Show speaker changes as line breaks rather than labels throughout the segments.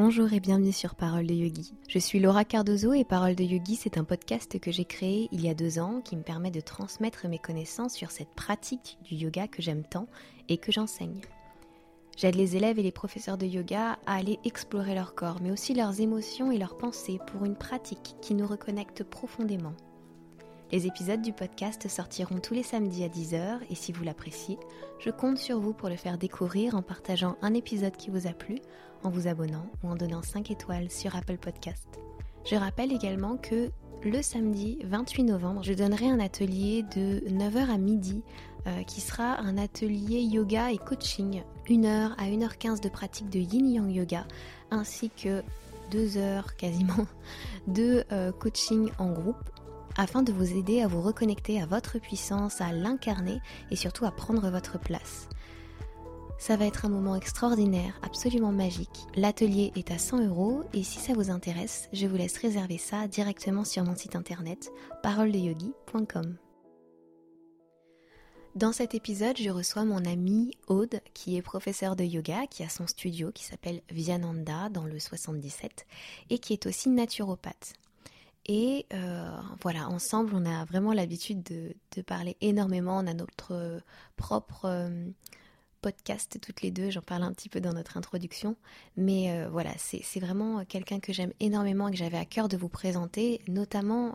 Bonjour et bienvenue sur Parole de Yogi. Je suis Laura Cardozo et Parole de Yogi, c'est un podcast que j'ai créé il y a deux ans qui me permet de transmettre mes connaissances sur cette pratique du yoga que j'aime tant et que j'enseigne. J'aide les élèves et les professeurs de yoga à aller explorer leur corps, mais aussi leurs émotions et leurs pensées pour une pratique qui nous reconnecte profondément. Les épisodes du podcast sortiront tous les samedis à 10h et si vous l'appréciez, je compte sur vous pour le faire découvrir en partageant un épisode qui vous a plu, en vous abonnant ou en donnant 5 étoiles sur Apple Podcast. Je rappelle également que le samedi 28 novembre, je donnerai un atelier de 9h à midi euh, qui sera un atelier yoga et coaching, 1h à 1h15 de pratique de yin yang yoga ainsi que 2 heures quasiment de euh, coaching en groupe afin de vous aider à vous reconnecter à votre puissance, à l'incarner et surtout à prendre votre place. Ça va être un moment extraordinaire, absolument magique. L'atelier est à 100 euros et si ça vous intéresse, je vous laisse réserver ça directement sur mon site internet paroledeyogi.com. Dans cet épisode, je reçois mon amie Aude, qui est professeure de yoga, qui a son studio qui s'appelle Vyananda dans le 77 et qui est aussi naturopathe. Et euh, voilà, ensemble, on a vraiment l'habitude de, parler énormément. On a notre propre euh, podcast toutes les deux, j'en parle un petit peu dans notre introduction. Mais euh, voilà, c'est vraiment quelqu'un que j'aime énormément et que j'avais à cœur de vous présenter, notamment,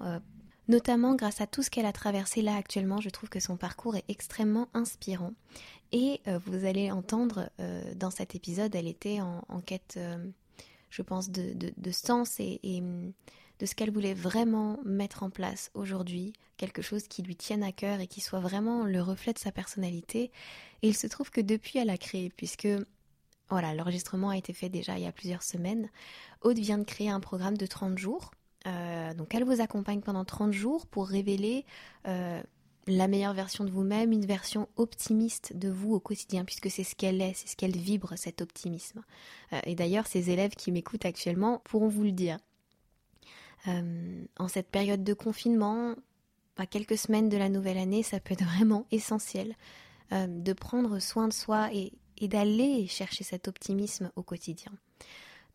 notamment grâce à tout ce qu'elle a traversé là actuellement. Je trouve que son parcours est extrêmement inspirant. Et vous allez entendre dans cet épisode, elle était en, quête, je pense, de, sens et de ce qu'elle voulait vraiment mettre en place aujourd'hui, quelque chose qui lui tienne à cœur et qui soit vraiment le reflet de sa personnalité. Et il se trouve que depuis, elle a créé, puisque voilà, l'enregistrement a été fait déjà il y a plusieurs semaines. Aude vient de créer un programme de 30 jours. Euh, donc elle vous accompagne pendant 30 jours pour révéler euh, la meilleure version de vous-même, une version optimiste de vous au quotidien, puisque c'est ce qu'elle est, c'est ce qu'elle vibre, cet optimisme. Euh, et d'ailleurs, ces élèves qui m'écoutent actuellement pourront vous le dire. Euh, en cette période de confinement, à quelques semaines de la nouvelle année, ça peut être vraiment essentiel euh, de prendre soin de soi et, d'aller chercher cet optimisme au quotidien.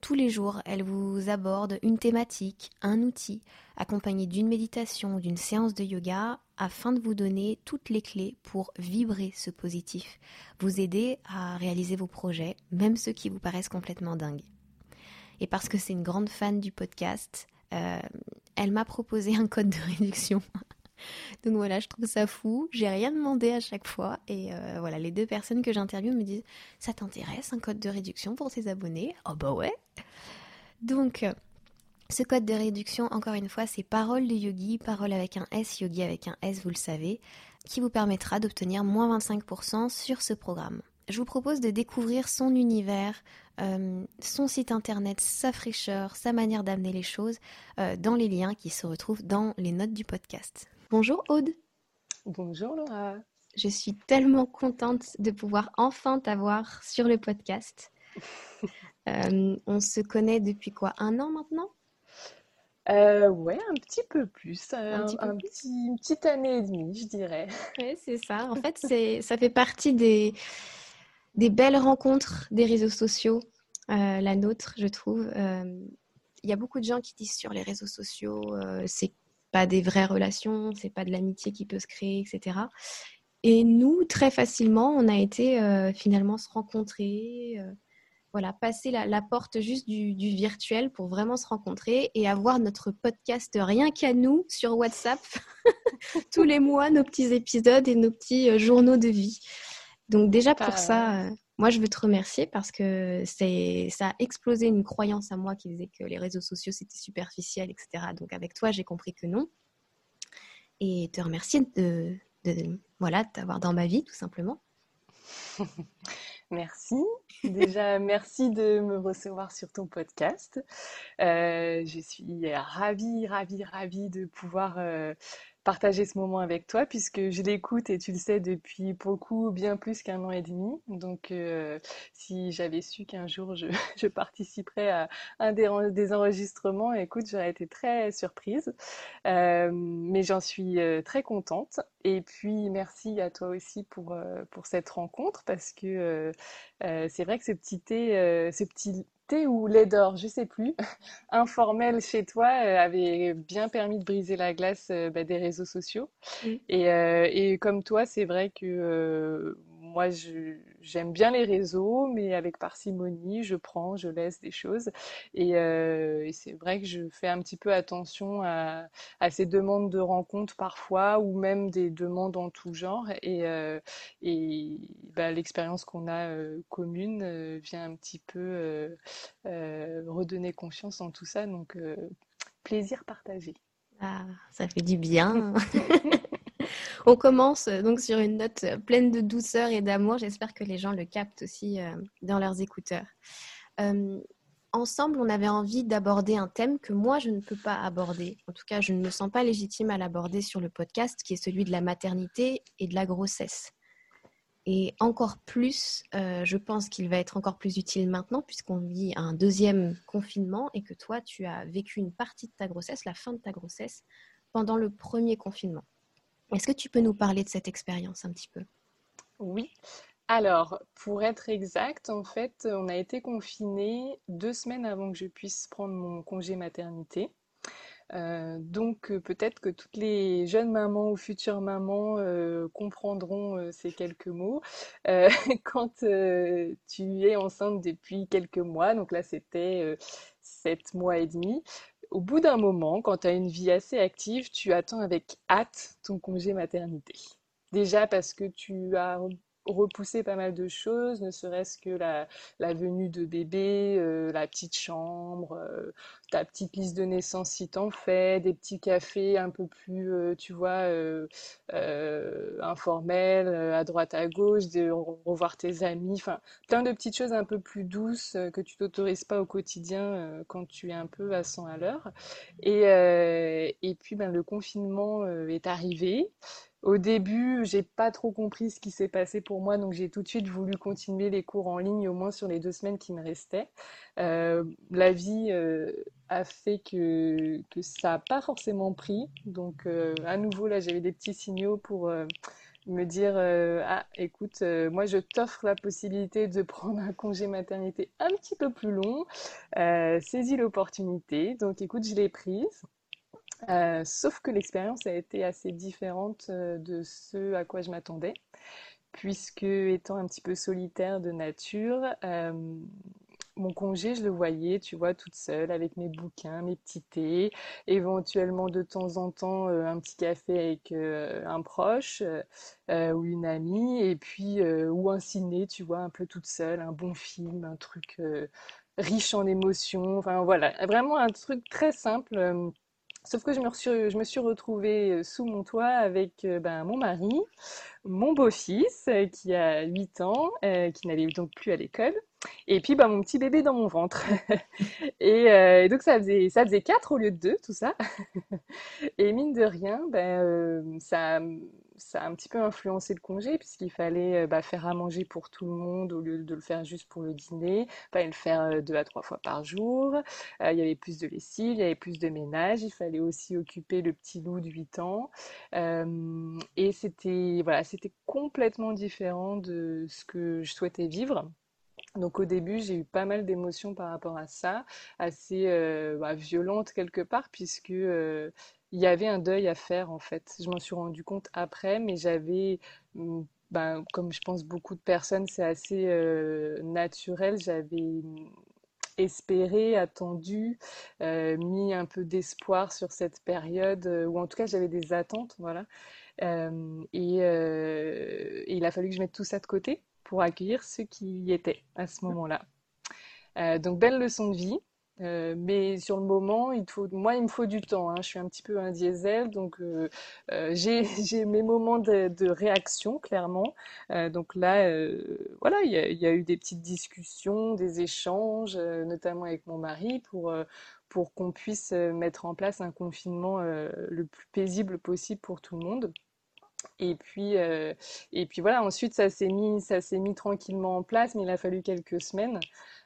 Tous les jours, elle vous aborde une thématique, un outil, accompagné d'une méditation ou d'une séance de yoga, afin de vous donner toutes les clés pour vibrer ce positif, vous aider à réaliser vos projets, même ceux qui vous paraissent complètement dingues. Et parce que c'est une grande fan du podcast, euh, elle m'a proposé un code de réduction. Donc voilà, je trouve ça fou. J'ai rien demandé à chaque fois. Et euh, voilà, les deux personnes que j'interviewe me disent Ça t'intéresse un code de réduction pour tes abonnés? Oh bah ouais Donc, euh, ce code de réduction, encore une fois, c'est Parole de Yogi, parole avec un S, Yogi avec un S, vous le savez, qui vous permettra d'obtenir moins 25% sur ce programme je vous propose de découvrir son univers, euh, son site internet, sa fraîcheur, sa manière d'amener les choses euh, dans les liens qui se retrouvent dans les notes du podcast. Bonjour Aude.
Bonjour Laura.
Je suis tellement contente de pouvoir enfin t'avoir sur le podcast. Euh, on se connaît depuis quoi Un an maintenant?
Euh, ouais, un petit peu plus, un, petit une petite année et demie, je dirais.
Oui, c'est ça. En fait, ça fait partie des, des belles rencontres des réseaux sociaux, euh, la nôtre, je trouve. Euh, il y a beaucoup de gens qui disent sur les réseaux sociaux, euh, c'est pas des vraies relations, c'est pas de l'amitié qui peut se créer, etc. Et nous, très facilement, on a été finalement se rencontrer, voilà, passer la, porte juste du, virtuel pour vraiment se rencontrer et avoir notre podcast rien qu'à nous sur WhatsApp tous les mois, nos petits épisodes et nos petits journaux de vie. Donc déjà pour ça, euh, moi je veux te remercier parce que c'est ça a explosé une croyance à moi qui disait que les réseaux sociaux c'était superficiel, etc. Donc avec toi j'ai compris que non. Et te remercier de, de voilà t'avoir dans ma vie tout simplement.
Merci. Déjà, merci de me recevoir sur ton podcast. Euh, je suis ravie, ravie, ravie de pouvoir euh, partager ce moment avec toi puisque je l'écoute et tu le sais depuis beaucoup bien plus qu'un an et demi. Donc euh, si j'avais su qu'un jour je, je, participerais à un des, enregistrements, écoute, j'aurais été très surprise. Euh, mais j'en suis euh, très contente. Et puis merci à toi aussi pour, pour cette rencontre parce que c'est vrai que ce petit thé, ce petit thé ou lait d'or, je sais plus, informel chez toi avait bien permis de briser la glace bah, des réseaux sociaux. Et, et, comme toi, c'est vrai que moi, j'aime bien les réseaux, mais avec parcimonie, je prends, je laisse des choses. Euh, et, c'est vrai que je fais un petit peu attention à, ces demandes de rencontres parfois, ou même des demandes en tout genre. Et, euh, bah, l'expérience qu'on a euh, commune vient un petit peu redonner confiance en tout ça. Donc, plaisir partagé.
Ah, ça fait du bien. On commence euh, donc sur une note euh, pleine de douceur et d'amour. J'espère que les gens le captent aussi euh, dans leurs écouteurs. ensemble, on avait envie d'aborder un thème que moi, je ne peux pas aborder. En tout cas, je ne me sens pas légitime à l'aborder sur le podcast, qui est celui de la maternité et de la grossesse. Et encore plus, je pense qu'il va être encore plus utile maintenant, puisqu'on vit un deuxième confinement et que toi, tu as vécu une partie de ta grossesse, la fin de ta grossesse, pendant le premier confinement. Est-ce que tu peux nous parler de cette expérience un petit peu?
Oui. Alors, pour être exact, en fait, on a été confinés deux semaines avant que je puisse prendre mon congé maternité. Euh, donc peut-être que toutes les jeunes mamans ou futures mamans euh, comprendront ces quelques mots. quand tu es enceinte depuis quelques mois, donc là c'était sept mois et demi, au bout d'un moment, quand tu as une vie assez active, tu attends avec hâte ton congé maternité. Déjà parce que tu as repousser pas mal de choses, ne serait-ce que la, venue de bébé, euh, la petite chambre, euh, ta petite liste de naissance si t'en fais, des petits cafés un peu plus, euh, tu vois, informels, à droite à gauche, de revoir tes amis, enfin, plein de petites choses un peu plus douces que tu t'autorises pas au quotidien quand tu es un peu à 100 à l'heure. Et, et puis, ben, le confinement est arrivé. Au début, j'ai pas trop compris ce qui s'est passé pour moi, donc j'ai tout de suite voulu continuer les cours en ligne, au moins sur les deux semaines qui me restaient. Euh, la vie euh, a fait que, ça n'a pas forcément pris, donc euh, à nouveau là, j'avais des petits signaux pour me dire ah écoute, moi je t'offre la possibilité de prendre un congé maternité un petit peu plus long, saisis l'opportunité, donc écoute, je l'ai prise. Euh, sauf que l'expérience a été assez différente euh, de ce à quoi je m'attendais, puisque étant un petit peu solitaire de nature, euh, mon congé, je le voyais, tu vois, toute seule avec mes bouquins, mes petits thés, éventuellement de temps en temps un petit café avec un proche ou une amie, et puis ou un ciné, tu vois, un peu toute seule, un bon film, un truc riche en émotions, enfin voilà, vraiment un truc très simple Sauf que je me, suis, retrouvée euh, sous mon toit avec euh, ben, mon mari, mon beau-fils euh, qui a 8 ans, qui n'allait donc plus à l'école, et puis ben, mon petit bébé dans mon ventre. et, donc ça faisait, ça faisait 4 au lieu de 2, tout ça. et mine de rien, ben, ça ça a un petit peu influencé le congé puisqu'il fallait euh, bah, faire à manger pour tout le monde au lieu de le faire juste pour le dîner. Il fallait le faire euh, deux à trois fois par jour. Euh, il y avait plus de lessive, il y avait plus de ménage. Il fallait aussi occuper le petit loup de 8 ans. et c'était voilà, c'était complètement différent de ce que je souhaitais vivre. Donc au début, j'ai eu pas mal d'émotions par rapport à ça, assez bah, violentes quelque part, puisque il y avait un deuil à faire en fait. Je m'en suis rendu compte après, mais j'avais, mm, ben, comme je pense beaucoup de personnes, c'est assez naturel. J'avais mm, espéré, attendu, mis un peu d'espoir sur cette période, ou en tout cas j'avais des attentes, voilà. et, il a fallu que je mette tout ça de côté pour accueillir ceux qui y étaient à ce moment-là. donc belle leçon de vie. Euh, mais sur le moment, il moi, il me faut du temps. Hein. Je suis un petit peu un diesel, donc euh, euh, j'ai mes moments de, réaction, clairement. donc là, voilà, il y, y, a, eu des petites discussions, des échanges, notamment avec mon mari, pour, pour qu'on puisse mettre en place un confinement le plus paisible possible pour tout le monde. Et puis, et puis voilà, ensuite ça s'est mis, mis tranquillement en place, mais il a fallu quelques semaines.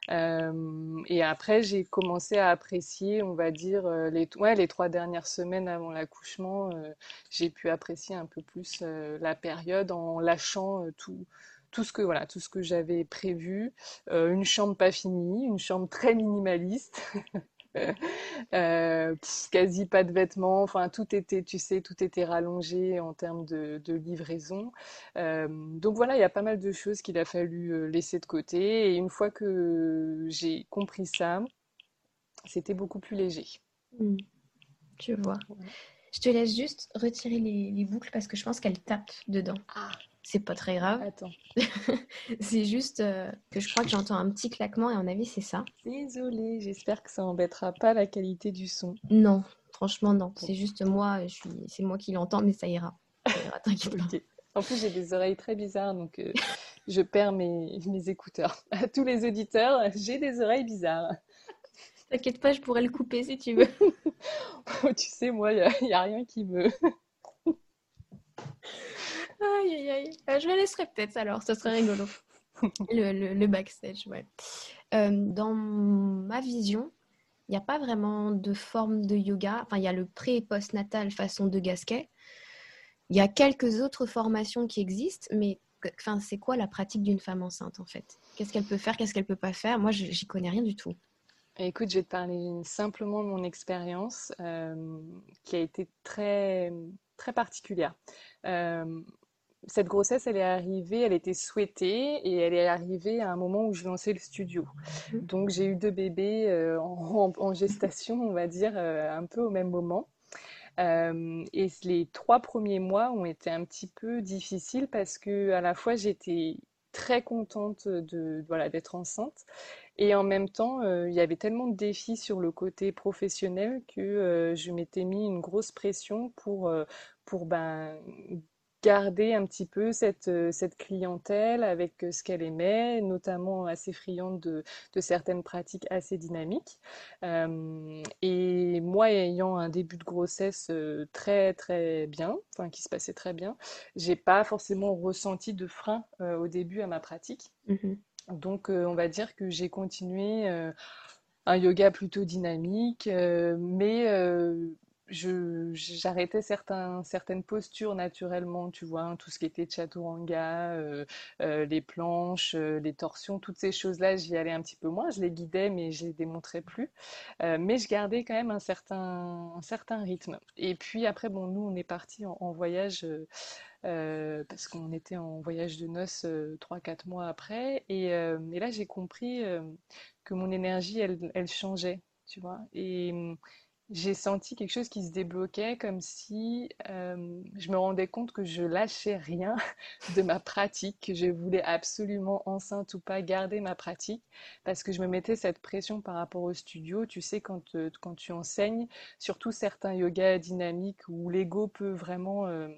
Euh, et après, j'ai commencé à apprécier, on va dire, euh, les, trois dernières semaines avant l'accouchement, euh, j'ai pu apprécier un peu plus la période en lâchant tout, tout ce que voilà, tout ce que j'avais prévu, une chambre pas finie, une chambre très minimaliste. Euh, quasi pas de vêtements, enfin tout était, tu sais, tout était rallongé en termes de, livraison. Euh, donc voilà, il y a pas mal de choses qu'il a fallu euh, laisser de côté. Et une fois que j'ai compris ça, c'était beaucoup plus léger.
Hmm. Tu vois. Je te laisse juste retirer les, les boucles parce que je pense qu'elles tapent dedans. Ah. C'est pas très grave.
Attends.
c'est juste euh, que je crois que j'entends un petit claquement et en avis c'est ça.
Désolée, j'espère que ça embêtera pas la qualité du son.
Non, franchement non. C'est juste moi, je suis... c'est moi qui l'entends, mais ça ira. T'inquiète pas.
En plus, j'ai des oreilles très bizarres, donc euh, je perds mes, mes écouteurs. À tous les auditeurs, j'ai des oreilles bizarres.
T'inquiète pas, je pourrais le couper si tu veux.
tu sais, moi, il n'y a, a, rien qui me...
Aïe, aïe, aïe. Euh, je le laisserai peut-être alors, ce serait rigolo. le, le, backstage, ouais. Euh, dans ma vision, il n'y a pas vraiment de forme de yoga. Enfin, il y a le pré- et post-natal façon de Gasquet. Il y a quelques autres formations qui existent, mais enfin, c'est quoi la pratique d'une femme enceinte en fait? Qu'est-ce qu'elle peut faire? Qu'est-ce qu'elle peut pas faire? Moi, j'y connais rien du tout.
Écoute, je vais te parler simplement de mon expérience euh, qui a été très, très particulière cette grossesse, elle est arrivée, elle était souhaitée et elle est arrivée à un moment où je lançais le studio. Mhm. Donc j'ai eu deux bébés euh, en, gestation, on va dire, euh, un peu au même moment. Euh, et les trois premiers mois ont été un petit peu difficiles parce que à la fois j'étais très contente de voilà d'être enceinte et en même temps il y avait tellement de défis sur le côté professionnel que je m'étais mis une grosse pression pour pour ben garder un petit peu cette, euh, cette clientèle avec euh, ce qu'elle aimait, notamment assez friande de, de certaines pratiques assez dynamiques. Euh, et moi, ayant un début de grossesse très très bien, enfin qui se passait très bien, j'ai pas forcément ressenti de frein au début à ma pratique. Mmh Donc, on va dire que j'ai continué un yoga plutôt dynamique, mais j'arrêtais certaines postures naturellement, tu vois, hein, tout ce qui était chaturanga, euh, euh, les planches, euh, les torsions, toutes ces choses-là, j'y allais un petit peu moins, je les guidais, mais je les démontrais plus. mais je gardais quand même un certain, un certain rythme. Et puis après, bon, nous, on est parti en, voyage. parce qu'on était en voyage de noces 3-4 mois après. Et, et là, j'ai compris que mon énergie, elle, elle changeait, tu vois. Et j'ai senti quelque chose qui se débloquait comme si euh, je me rendais compte que je lâchais rien de ma pratique, que je voulais absolument enceinte ou pas garder ma pratique parce que je me mettais cette pression par rapport au studio. Tu sais, quand, euh, quand tu enseignes, surtout certains yogas dynamiques où l'ego peut vraiment euh,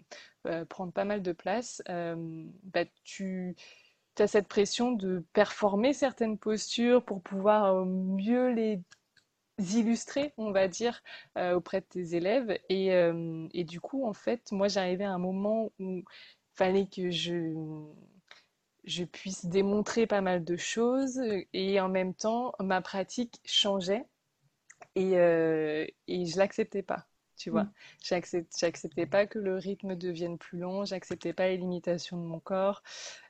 prendre pas mal de place, bah, tu as cette pression de performer certaines postures pour pouvoir mieux les illustrer, on va dire, euh, auprès de tes élèves. Et, euh, et, du coup, en fait, moi, j'arrivais à un moment où il fallait que je, je puisse démontrer pas mal de choses et en même temps, ma pratique changeait et, euh, et je l'acceptais pas. Tu vois, mm. j'acceptais pas que le rythme devienne plus long, j'acceptais pas les limitations de mon corps.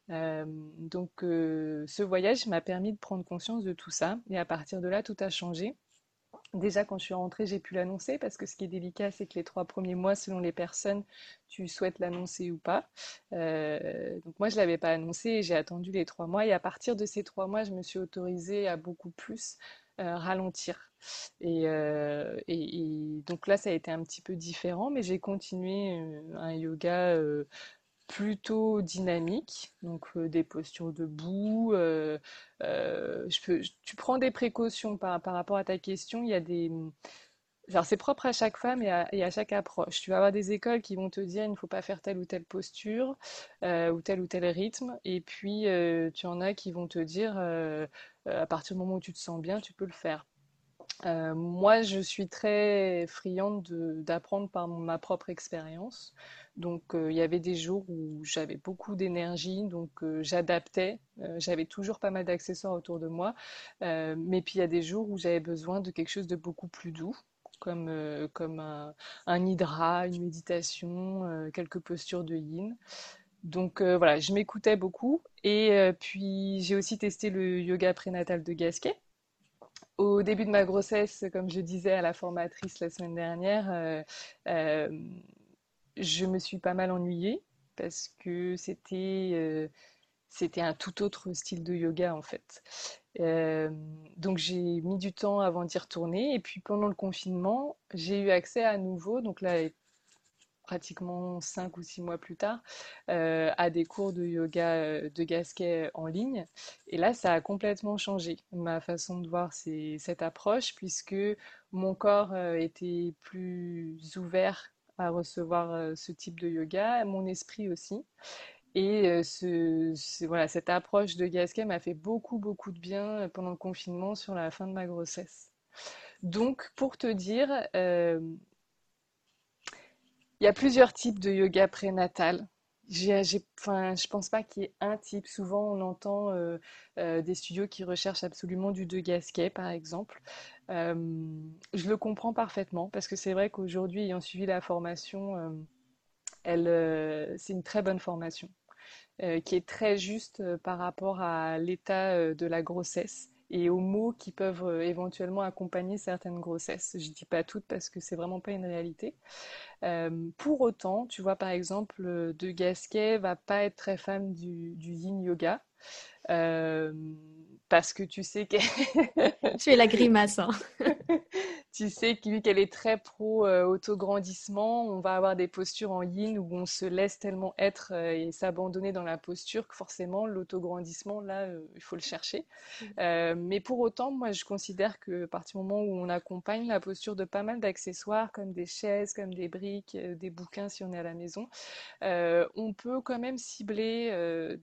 donc, ce voyage m'a permis de prendre conscience de tout ça. Et à partir de là, tout a changé. Déjà, quand je suis rentrée, j'ai pu l'annoncer parce que ce qui est délicat, c'est que les trois premiers mois, selon les personnes, tu souhaites l'annoncer ou pas. Euh, donc moi, je ne l'avais pas annoncé et j'ai attendu les trois mois. Et à partir de ces trois mois, je me suis autorisée à beaucoup plus euh, ralentir. Euh, et, et, donc là, ça a été un petit peu différent, mais j'ai continué un yoga plutôt dynamique, donc euh, des postures debout. Euh, euh, tu prends des précautions par, rapport à ta question. Il y a des, c'est propre à chaque femme et à, et à, chaque approche. Tu vas avoir des écoles qui vont te dire il ne faut pas faire telle ou telle posture ou tel ou tel rythme, et puis tu en as qui vont te dire à partir du moment où tu te sens bien, tu peux le faire. Moi, je suis très friande d'apprendre par ma propre expérience. Donc euh, il y avait des jours où j'avais beaucoup d'énergie, donc euh, j'adaptais. Euh, j'avais toujours pas mal d'accessoires autour de moi. mais puis il y a des jours où j'avais besoin de quelque chose de beaucoup plus doux, comme, comme un, un, hydra, une méditation, quelques postures de yin. Donc voilà, je m'écoutais beaucoup. Et puis j'ai aussi testé le yoga prénatal de Gasquet. Au début de ma grossesse, comme je disais à la formatrice la semaine dernière, je me suis pas mal ennuyée parce que c'était c'était un tout autre style de yoga en fait. Euh, donc j'ai mis du temps avant d'y retourner et puis pendant le confinement, j'ai eu accès à nouveau, donc là pratiquement cinq ou six mois plus tard, euh, à des cours de yoga euh, de gasquet en ligne. Et là, ça a complètement changé ma façon de voir cette approche puisque mon corps était plus ouvert à recevoir ce type de yoga, mon esprit aussi. Et euh, voilà, cette approche de Gasquet m'a fait beaucoup, beaucoup de bien euh, pendant le confinement sur la fin de ma grossesse. Donc, pour te dire, euh, il y a plusieurs types de yoga prénatal. Je pense pas qu'il y ait un type. Souvent, on entend des studios qui recherchent absolument du de Gasquet, par exemple. je le comprends parfaitement parce que c'est vrai qu'aujourd'hui, ayant suivi la formation, c'est une très bonne formation. Euh, qui est très juste euh, par rapport à l'état euh, de la grossesse et aux mots qui peuvent éventuellement accompagner certaines grossesses. Je ne dis pas toutes parce que c'est vraiment pas une réalité. pour autant, tu vois par exemple, De Gasquet va pas être très fan du, du yin yoga. parce que tu sais que...
tu es la grimace. Hein.
tu sais, vu qu'elle est très pro euh, autograndissement, on va avoir des postures en yin où on se laisse tellement être euh, et s'abandonner dans la posture que forcément l'autograndissement, là, euh, il faut le chercher. Mmh. mais pour autant, moi, je considère que à partir du moment où on accompagne la posture de pas mal d'accessoires comme des chaises, comme des briques, des bouquins si on est à la maison, on peut quand même cibler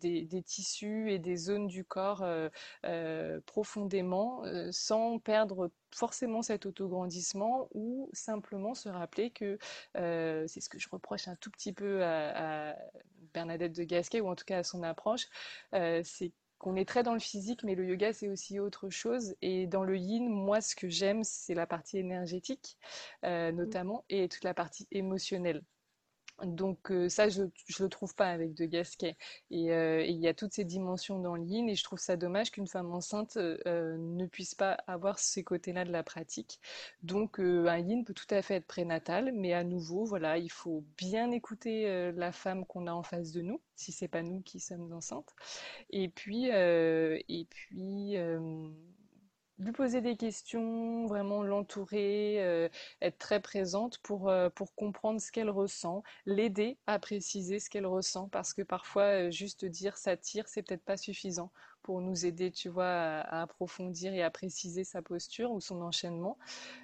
des, des, tissus et des zones du corps profondément sans perdre forcément cet autograndissement ou simplement se rappeler que euh, c'est ce que je reproche un tout petit peu à, Bernadette de Gasquet ou en tout cas à son approche, euh, c'est qu'on est très dans le physique, mais le yoga c'est aussi autre chose. Et dans le yin, moi ce que j'aime c'est la partie énergétique euh, notamment et toute la partie émotionnelle. Donc euh, ça, je ne le trouve pas avec De Gasquet. Euh, et il y a toutes ces dimensions dans le yin, et je trouve ça dommage qu'une femme enceinte euh, ne puisse pas avoir ces côtés-là de la pratique. Donc un yin peut tout à fait être prénatal, mais à nouveau, voilà, il faut bien écouter la femme qu'on a en face de nous, si c'est pas nous qui sommes enceintes. Et puis, et puis lui poser des questions, vraiment l'entourer, euh, être très présente pour, euh, pour comprendre ce qu'elle ressent, l'aider à préciser ce qu'elle ressent, parce que parfois, euh, juste dire ça tire, c'est peut-être pas suffisant pour nous aider, tu vois, à, approfondir et à préciser sa posture ou son enchaînement.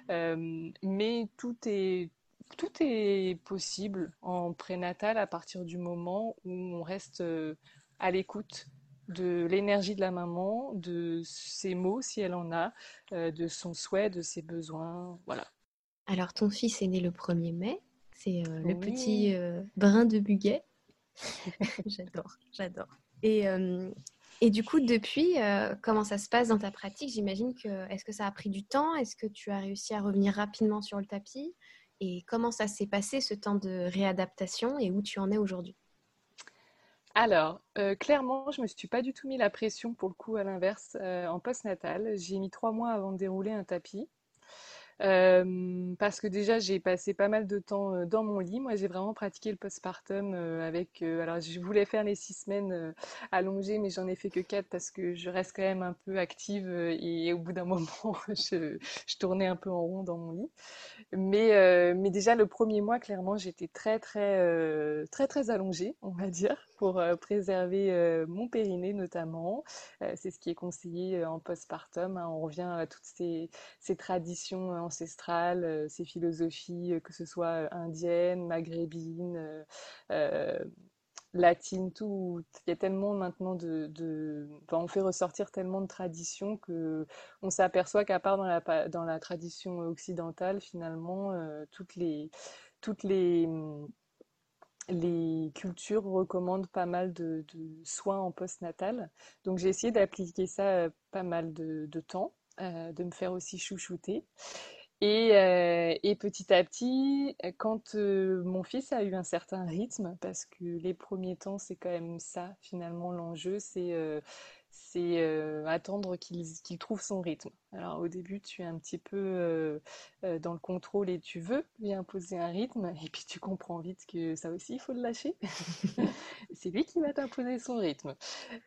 mais tout est, tout est possible en prénatal à partir du moment où on reste à l'écoute de l'énergie de la maman, de ses mots si elle en a, euh, de son souhait, de ses besoins. Voilà.
Alors ton fils est né le 1er mai, c'est euh, le petit euh, brin de buguet. j'adore, j'adore. Et, et du coup, depuis, comment ça se passe dans ta pratique? J'imagine que est-ce que ça a pris du temps? Est-ce que tu as réussi à revenir rapidement sur le tapis? Et comment ça s'est passé ce temps de réadaptation? Et où tu en es aujourd'hui?
Alors, euh, clairement, je me suis pas du tout mis la pression pour le coup à l'inverse euh, en post-natal. J'ai mis trois mois avant de dérouler un tapis. Euh, parce que déjà j'ai passé pas mal de temps dans mon lit. Moi j'ai vraiment pratiqué le postpartum avec. alors je voulais faire les six semaines allongées, mais j'en ai fait que quatre parce que je reste quand même un peu active et, au bout d'un moment je, tournais un peu en rond dans mon lit. Mais, déjà le premier mois clairement j'étais très très très très allongée, on va dire pour euh, préserver euh, mon périnée notamment. Euh, c'est ce qui est conseillé en postpartum. Hein. On revient à toutes ces, traditions ancestrales, ces philosophies, que ce soit indiennes, maghrébines, latines, tout. Il y a tellement maintenant de, on fait ressortir tellement de traditions que on s'aperçoit qu'à part dans la, tradition occidentale, finalement, toutes les les cultures recommandent pas mal de, soins en postnatal. Donc j'ai essayé d'appliquer ça euh, pas mal de, temps, euh, de me faire aussi chouchouter. Et, euh, et, petit à petit, quand euh, mon fils a eu un certain rythme, parce que les premiers temps, c'est quand même ça, finalement, l'enjeu, c'est euh, c'est euh, attendre qu'il trouve son rythme. Alors au début, tu es un petit peu euh, euh, dans le contrôle et tu veux lui imposer un rythme, et puis tu comprends vite que ça aussi, il faut le lâcher. c'est lui qui va t'imposer son rythme.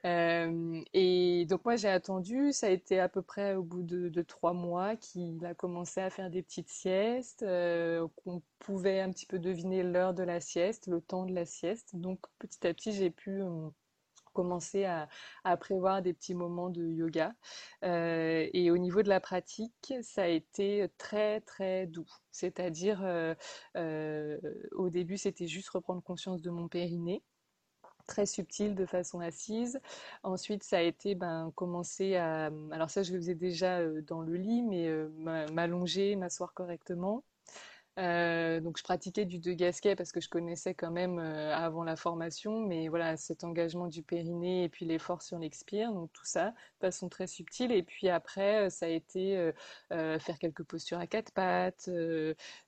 et donc moi, j'ai attendu, ça a été à peu près au bout de, trois mois qu'il a commencé à faire des petites siestes, qu'on pouvait un petit peu deviner l'heure de la sieste, le temps de la sieste. Donc petit à petit, j'ai pu commencer à, prévoir des petits moments de yoga. Euh, et au niveau de la pratique, ça a été très très doux. C'est-à-dire, euh, euh, au début, c'était juste reprendre conscience de mon périnée très subtil de façon assise. Ensuite, ça a été ben, commencer à... Alors ça, je le faisais déjà dans le lit, mais m'allonger, m'asseoir correctement. Euh, donc je pratiquais du deux gasquet parce que je connaissais quand même euh, avant la formation, mais voilà cet engagement du périnée et puis l'effort sur l'expire, donc tout ça de façon très subtile. Et puis après, euh, ça a été faire quelques postures à quatre pattes.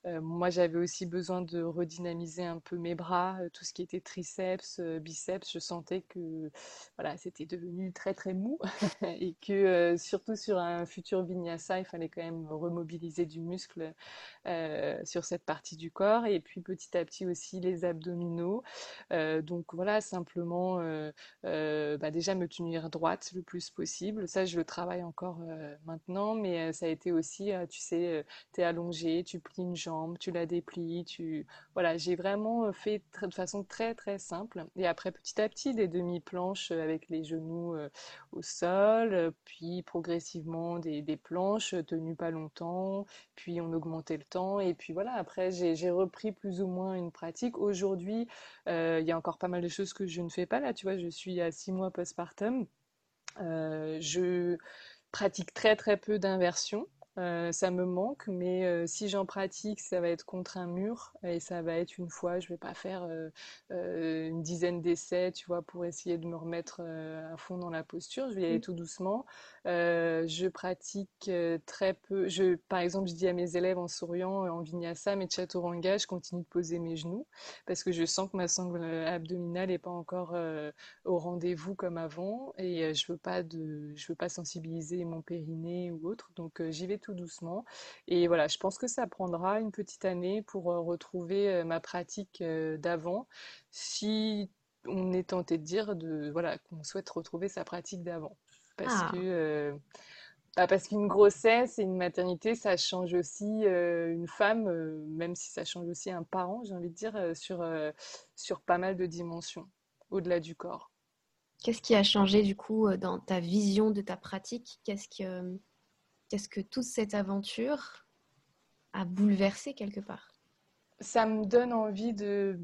moi, j'avais aussi besoin de redynamiser un peu mes bras, tout ce qui était triceps, biceps. Je sentais que voilà, c'était devenu très très mou et que surtout sur un futur vinyasa, il fallait quand même remobiliser du muscle sur cette partie du corps et puis petit à petit aussi les abdominaux. Euh, donc voilà, simplement euh, euh, bah déjà me tenir droite le plus possible. Ça, je le travaille encore maintenant, mais ça a été aussi, tu sais, tu es allongé, tu plies une jambe, tu la déplies, tu... Voilà, j'ai vraiment fait de façon très très simple. Et après, petit à petit, des demi-planches avec les genoux au sol, puis progressivement des, des planches tenues pas longtemps, puis on augmentait le temps, et puis voilà après, j'ai repris plus ou moins une pratique. Aujourd'hui, euh, il y a encore pas mal de choses que je ne fais pas. Là, tu vois, je suis à six mois postpartum. Euh, je pratique très très peu d'inversion. Euh, ça me manque, mais si j'en pratique, ça va être contre un mur et ça va être une fois. Je vais pas faire une dizaine d'essais, tu vois, pour essayer de me remettre à fond dans la posture. Je vais y aller mmh. tout doucement. Euh, je pratique euh, très peu. Je, par exemple, je dis à mes élèves en souriant, euh, en vinyasa, mais chaturanga, je continue de poser mes genoux parce que je sens que ma sangle abdominale n'est pas encore au rendez-vous comme avant et je veux pas de, je veux pas sensibiliser mon périnée ou autre. Donc j'y vais tout doucement. Et voilà, je pense que ça prendra une petite année pour retrouver ma pratique d'avant. Si on est tenté de dire de voilà qu'on souhaite retrouver sa pratique d'avant parce ah. que euh, bah, parce qu'une grossesse et une maternité, ça change aussi euh, une femme, euh, même si ça change aussi un parent, j'ai envie de dire, sur, sur pas mal de dimensions, au-delà du corps.
Qu'est-ce qui a changé du coup dans ta vision de ta pratique? Qu'est-ce que, qu'est-ce que toute cette aventure a bouleversé quelque part?
Ça me donne envie de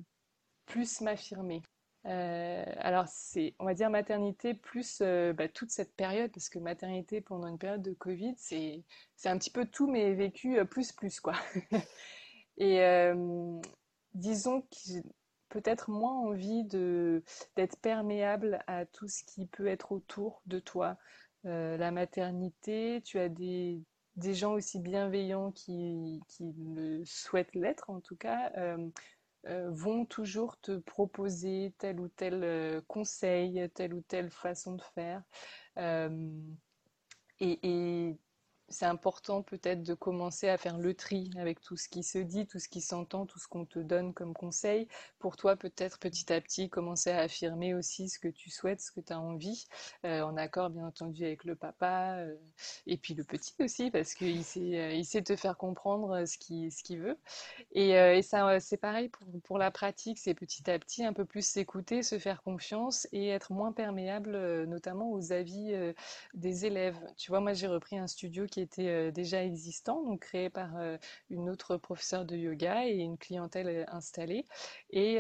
plus m'affirmer. Euh, alors, c'est, on va dire maternité plus euh, bah, toute cette période, parce que maternité pendant une période de Covid, c'est, c'est un petit peu tout, mais vécu euh, plus, plus, quoi. Et disons que j'ai peut-être moins envie de, d'être perméable à tout ce qui peut être autour de toi. La maternité, tu as des, gens aussi bienveillants qui, qui le souhaitent l'être, en tout cas. Euh, vont toujours te proposer tel ou tel euh, conseil, telle ou telle façon de faire. Euh, et, c'est important peut-être de commencer à faire le tri avec tout ce qui se dit, tout ce qui s'entend, tout ce qu'on te donne comme conseil. Pour toi, peut-être petit à petit, commencer à affirmer aussi ce que tu souhaites, ce que tu as envie, euh, en accord bien entendu avec le papa euh, et puis le petit aussi, parce qu'il sait, euh, sait te faire comprendre ce qu'il ce qu'il veut. Et, et ça, c'est pareil pour, pour la pratique, c'est petit à petit un peu plus s'écouter, se faire confiance et être moins perméable, notamment aux avis des élèves. Tu vois, moi j'ai repris un studio qui était euh, déjà existant, donc créé par euh, une autre professeure de yoga et une clientèle euh, installée. Et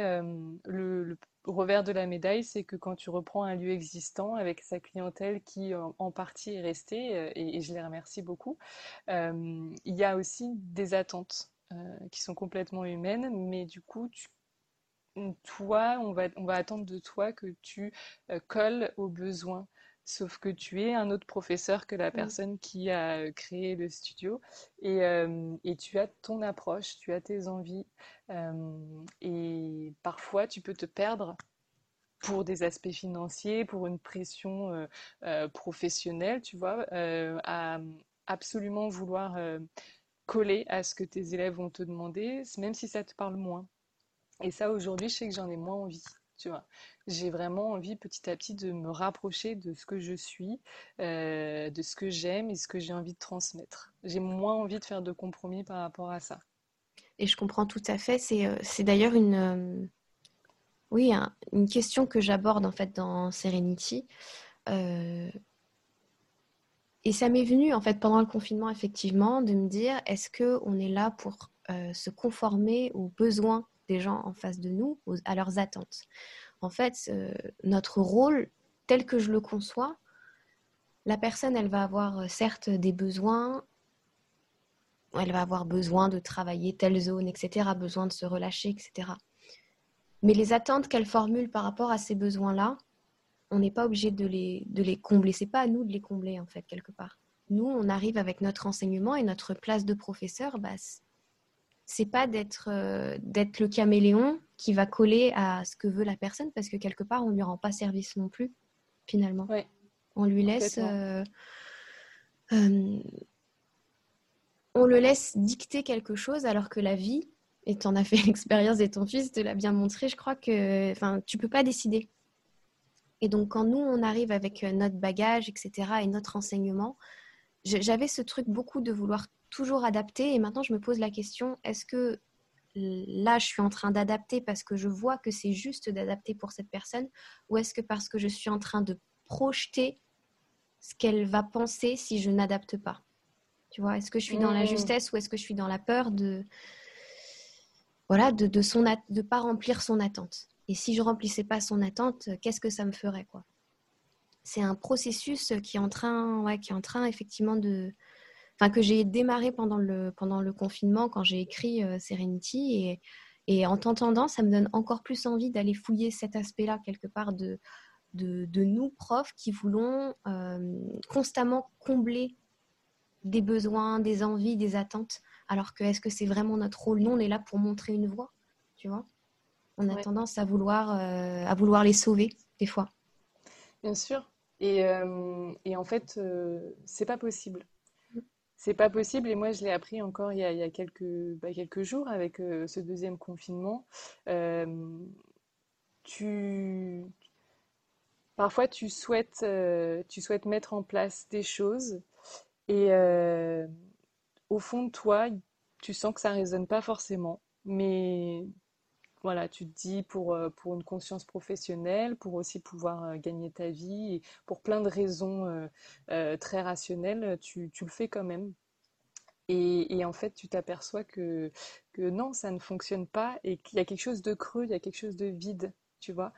le, revers de la médaille, c'est que quand tu reprends un lieu existant avec sa clientèle qui en partie est restée, et, je les remercie beaucoup, il y a aussi des attentes qui sont complètement humaines, mais du coup, toi, on va, on va attendre de toi que tu colles aux besoins sauf que tu es un autre professeur que la personne qui a créé le studio et, euh, et tu as ton approche, tu as tes envies euh, et parfois tu peux te perdre pour des aspects financiers, pour une pression professionnelle, tu vois, à absolument vouloir coller à ce que tes élèves vont te demander, même si ça te parle moins. Et ça, aujourd'hui, je sais que j'en ai moins envie. Tu vois, j'ai vraiment envie petit à petit de me rapprocher de ce que je suis, euh, de ce que j'aime et ce que j'ai envie de transmettre. J'ai moins envie de faire de compromis par rapport à ça.
Et je comprends tout à fait. C'est, euh, d'ailleurs une, euh, oui, une question que j'aborde en fait dans Serenity. Et ça m'est venu en fait pendant le confinement effectivement de me dire est-ce que on est là pour se conformer aux besoins des gens en face de nous, à leurs attentes? En fait, euh, notre rôle tel que je le conçois, la personne elle va avoir euh, certes des besoins, elle va avoir besoin de travailler telle zone, etc., besoin de se relâcher, etc. Mais les attentes qu'elle formule par rapport à ces besoins-là, on n'est pas obligé de les, de les combler. C'est pas à nous de les combler, en fait, quelque part. Nous, on arrive avec notre enseignement et notre place de professeur, bah, c'est pas d'être euh, d'être le caméléon qui va coller à ce que veut la personne, parce que quelque part, on lui rend pas service non plus, finalement. on lui laisse. Euh, euh, on le laisse dicter quelque chose alors que la vie, et tu en as fait l'expérience et ton fils te l'a bien montré, je crois que enfin, tu peux pas décider. Et donc, quand nous, on arrive avec euh, notre bagage, etc., et notre enseignement, j'avais ce truc beaucoup de vouloir toujours adapter. Et maintenant, je me pose la question, est-ce que là, je suis en train d'adapter parce que je vois que c'est juste d'adapter pour cette personne, ou est-ce que parce que je suis en train de projeter ce qu'elle va penser si je n'adapte pas? Tu vois, est-ce que je suis dans la mmh. justesse ou est-ce que je suis dans la peur de voilà, de, de son de pas remplir son attente? Et si je remplissais pas son attente, qu'est-ce que ça me ferait quoi? C'est un processus qui est en train, ouais, qui est en train effectivement de, enfin que j'ai démarré pendant le pendant le confinement quand j'ai écrit euh, Serenity et et en t'entendant, ça me donne encore plus envie d'aller fouiller cet aspect-là quelque part de de, de, nous profs qui voulons euh, constamment combler des besoins, des envies, des attentes. Alors que est-ce que c'est vraiment notre rôle? Nous, on est là pour montrer une voie, tu vois? On a tendance à vouloir, euh, à vouloir les sauver, des fois.
Bien sûr. Et, euh, en fait, c'est pas possible. C'est pas possible. Et moi, je l'ai appris encore il y a, quelques, bah, quelques jours avec ce deuxième confinement. tu... Parfois, tu souhaites, tu souhaites mettre en place des choses et au fond de toi, tu sens que ça résonne pas forcément, mais voilà, tu te dis pour, euh, pour une conscience professionnelle, pour aussi pouvoir euh, gagner ta vie, et pour plein de raisons euh, très rationnelles, tu, le fais quand même. Et, en fait, tu t'aperçois que, que non, ça ne fonctionne pas et qu'il y a quelque chose de creux, il y a quelque chose de vide, tu vois.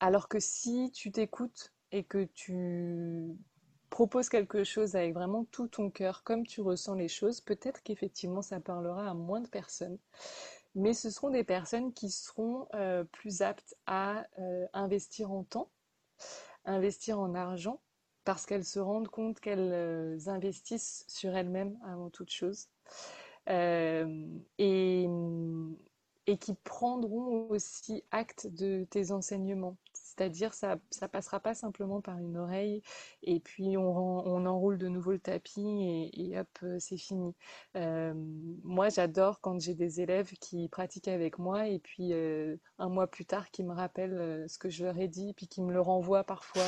alors que si tu t'écoutes et que tu proposes quelque chose avec vraiment tout ton cœur, comme tu ressens les choses, peut-être qu'effectivement ça parlera à moins de personnes mais ce seront des personnes qui seront euh, plus aptes à euh, investir en temps, investir en argent, parce qu'elles se rendent compte qu'elles euh, investissent sur elles-mêmes avant toute chose, et, et qui prendront aussi acte de tes enseignements. C'est-à-dire, ça ne passera pas simplement par une oreille et puis on, on enroule de nouveau le tapis et, hop, euh, c'est fini. Euh, moi, j'adore quand j'ai des élèves qui pratiquent avec moi et puis euh, un mois plus tard qui me rappellent ce que je leur ai dit, puis qui me le renvoient parfois